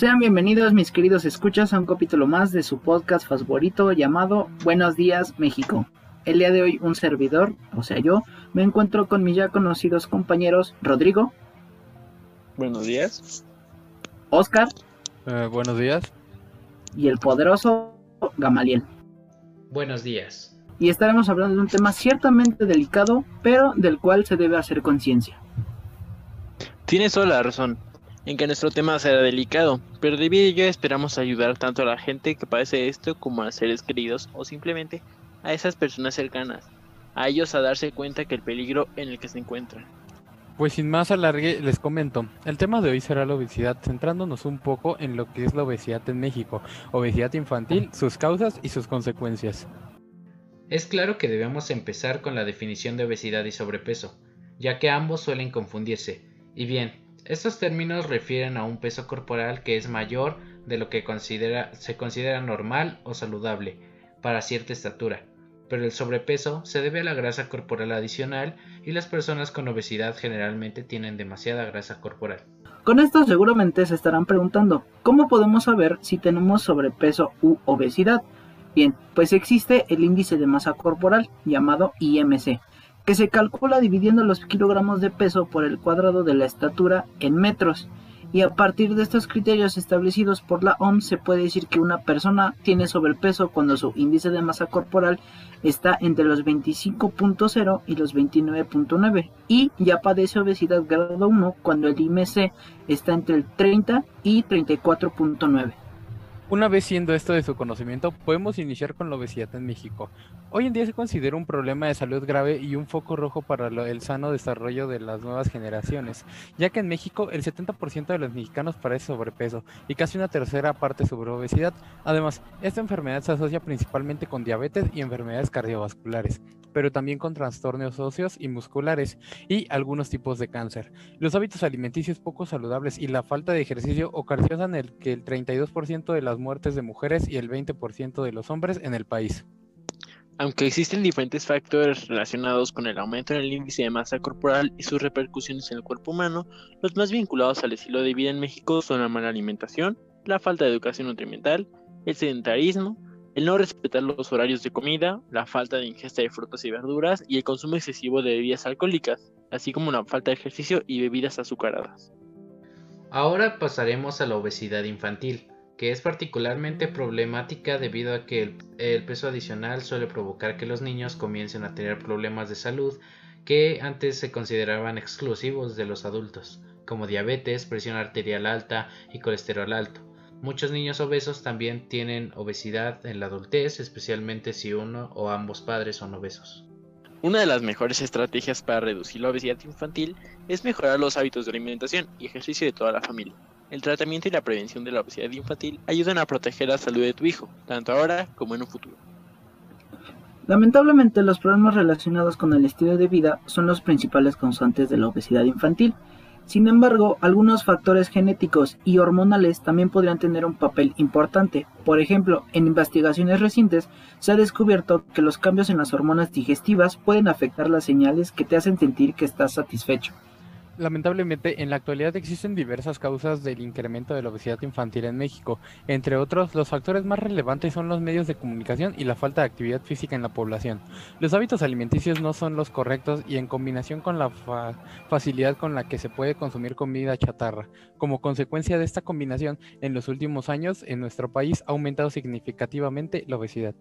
Sean bienvenidos mis queridos escuchas a un capítulo más de su podcast favorito llamado Buenos días México. El día de hoy un servidor, o sea yo, me encuentro con mis ya conocidos compañeros Rodrigo. Buenos días. Oscar. Eh, buenos días. Y el poderoso Gamaliel. Buenos días. Y estaremos hablando de un tema ciertamente delicado, pero del cual se debe hacer conciencia. Tienes toda la razón en que nuestro tema será delicado, pero debido a ello esperamos ayudar tanto a la gente que padece esto como a seres queridos o simplemente a esas personas cercanas, a ellos a darse cuenta que el peligro en el que se encuentran. Pues sin más alargue, les comento, el tema de hoy será la obesidad, centrándonos un poco en lo que es la obesidad en México, obesidad infantil, sus causas y sus consecuencias. Es claro que debemos empezar con la definición de obesidad y sobrepeso, ya que ambos suelen confundirse, y bien, estos términos refieren a un peso corporal que es mayor de lo que se considera normal o saludable para cierta estatura, pero el sobrepeso se debe a la grasa corporal adicional y las personas con obesidad generalmente tienen demasiada grasa corporal. Con esto seguramente se estarán preguntando, ¿cómo podemos saber si tenemos sobrepeso u obesidad? Bien, pues existe el índice de masa corporal llamado IMC, que se calcula dividiendo los kilogramos de peso por el cuadrado de la estatura en metros. Y a partir de estos criterios establecidos por la OMS se puede decir que una persona tiene sobrepeso cuando su índice de masa corporal está entre los 25.0 y los 29.9 y ya padece obesidad grado 1 cuando el IMC está entre el 30 y 34.9. Una vez siendo esto de su conocimiento, podemos iniciar con la obesidad en México. Hoy en día se considera un problema de salud grave y un foco rojo para el sano desarrollo de las nuevas generaciones, ya que en México el 70% de los mexicanos padece sobrepeso y casi una tercera parte sobre obesidad. Además, esta enfermedad se asocia principalmente con diabetes y enfermedades cardiovasculares, pero también con trastornos óseos y musculares y algunos tipos de cáncer. Los hábitos alimenticios poco saludables y la falta de ejercicio ocasionan el que el 32% de las muertes de mujeres y el 20% de los hombres en el país. Aunque existen diferentes factores relacionados con el aumento en el índice de masa corporal y sus repercusiones en el cuerpo humano, los más vinculados al estilo de vida en México son la mala alimentación, la falta de educación nutrimental, el sedentarismo, el no respetar los horarios de comida, la falta de ingesta de frutas y verduras y el consumo excesivo de bebidas alcohólicas, así como la falta de ejercicio y bebidas azucaradas. Ahora pasaremos a la obesidad infantil que es particularmente problemática debido a que el, peso adicional suele provocar que los niños comiencen a tener problemas de salud que antes se consideraban exclusivos de los adultos, como diabetes, presión arterial alta y colesterol alto. Muchos niños obesos también tienen obesidad en la adultez, especialmente si uno o ambos padres son obesos. Una de las mejores estrategias para reducir la obesidad infantil es mejorar los hábitos de alimentación y ejercicio de toda la familia. El tratamiento y la prevención de la obesidad infantil ayudan a proteger la salud de tu hijo, tanto ahora como en un futuro. Lamentablemente los problemas relacionados con el estilo de vida son los principales causantes de la obesidad infantil. Sin embargo, algunos factores genéticos y hormonales también podrían tener un papel importante. Por ejemplo, en investigaciones recientes se ha descubierto que los cambios en las hormonas digestivas pueden afectar las señales que te hacen sentir que estás satisfecho. Lamentablemente, en la actualidad existen diversas causas del incremento de la obesidad infantil en México. Entre otros, los factores más relevantes son los medios de comunicación y la falta de actividad física en la población. Los hábitos alimenticios no son los correctos y en combinación con la facilidad con la que se puede consumir comida chatarra. Como consecuencia de esta combinación, en los últimos años en nuestro país ha aumentado significativamente la obesidad.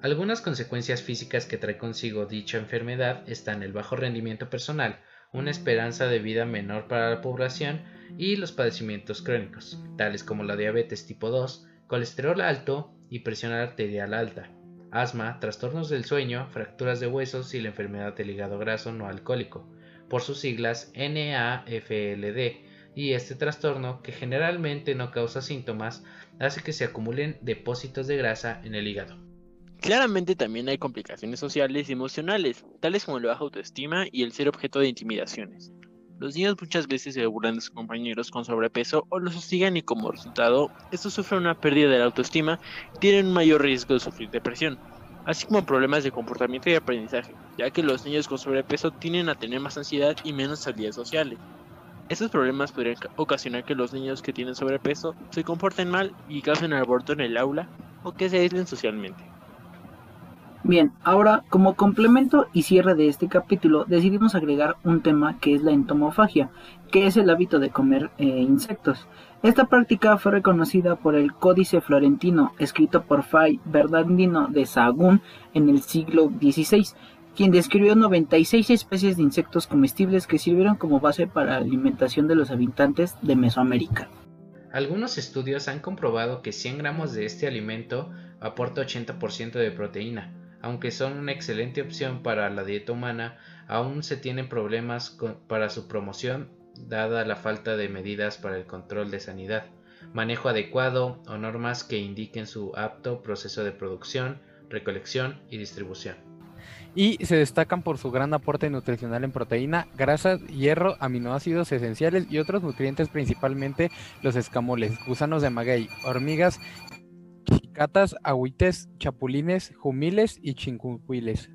Algunas consecuencias físicas que trae consigo dicha enfermedad están el bajo rendimiento personal, una esperanza de vida menor para la población y los padecimientos crónicos, tales como la diabetes tipo 2, colesterol alto y presión arterial alta, asma, trastornos del sueño, fracturas de huesos y la enfermedad del hígado graso no alcohólico, por sus siglas NAFLD, y este trastorno, que generalmente no causa síntomas, hace que se acumulen depósitos de grasa en el hígado. Claramente también hay complicaciones sociales y emocionales, tales como la baja autoestima y el ser objeto de intimidaciones. Los niños muchas veces se burlan de sus compañeros con sobrepeso o los hostigan y como resultado, estos sufren una pérdida de la autoestima y tienen un mayor riesgo de sufrir depresión, así como problemas de comportamiento y aprendizaje, ya que los niños con sobrepeso tienden a tener más ansiedad y menos habilidades sociales. Estos problemas podrían ocasionar que los niños que tienen sobrepeso se comporten mal y causen aborto en el aula o que se aíslen socialmente. Bien, ahora como complemento y cierre de este capítulo decidimos agregar un tema que es la entomofagia, que es el hábito de comer eh, insectos. Esta práctica fue reconocida por el Códice Florentino, escrito por Fray Bernardino de Sahagún en el siglo XVI, quien describió 96 especies de insectos comestibles que sirvieron como base para la alimentación de los habitantes de Mesoamérica. Algunos estudios han comprobado que 100 gramos de este alimento aporta 80% de proteína, aunque son una excelente opción para la dieta humana, aún se tienen problemas para su promoción dada la falta de medidas para el control de sanidad, manejo adecuado o normas que indiquen su apto proceso de producción, recolección y distribución. Y se destacan por su gran aporte nutricional en proteína, grasas, hierro, aminoácidos esenciales y otros nutrientes, principalmente los escamoles, gusanos de maguey, hormigas chicatas, agüites, chapulines, jumiles y chincuiles.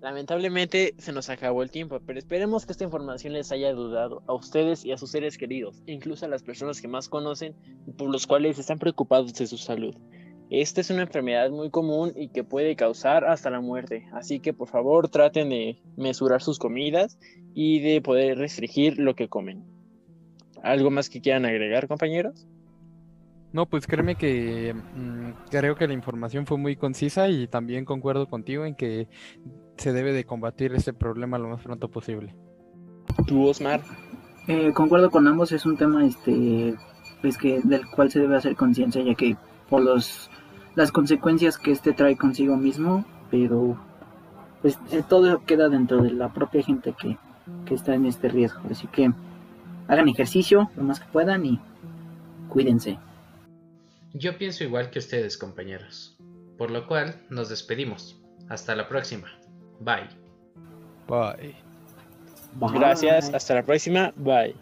Lamentablemente se nos acabó el tiempo, pero esperemos que esta información les haya ayudado a ustedes y a sus seres queridos, incluso a las personas que más conocen y por los cuales están preocupados de su salud. Esta es una enfermedad muy común y que puede causar hasta la muerte, así que por favor traten de mesurar sus comidas y de poder restringir lo que comen. ¿Algo más que quieran agregar, compañeros? No, pues créeme que mm, creo que la información fue muy concisa y también concuerdo contigo en que se debe de combatir este problema lo más pronto posible. ¿Tú, Osmar? Eh, concuerdo con ambos, es un tema este pues que del cual se debe hacer conciencia ya que por los las consecuencias que este trae consigo mismo, pero pues eh, todo queda dentro de la propia gente que, que está en este riesgo, así que hagan ejercicio lo más que puedan y cuídense. Yo pienso igual que ustedes, compañeros. Por lo cual, nos despedimos. Hasta la próxima. Bye. Bye. Gracias, hasta la próxima. Bye.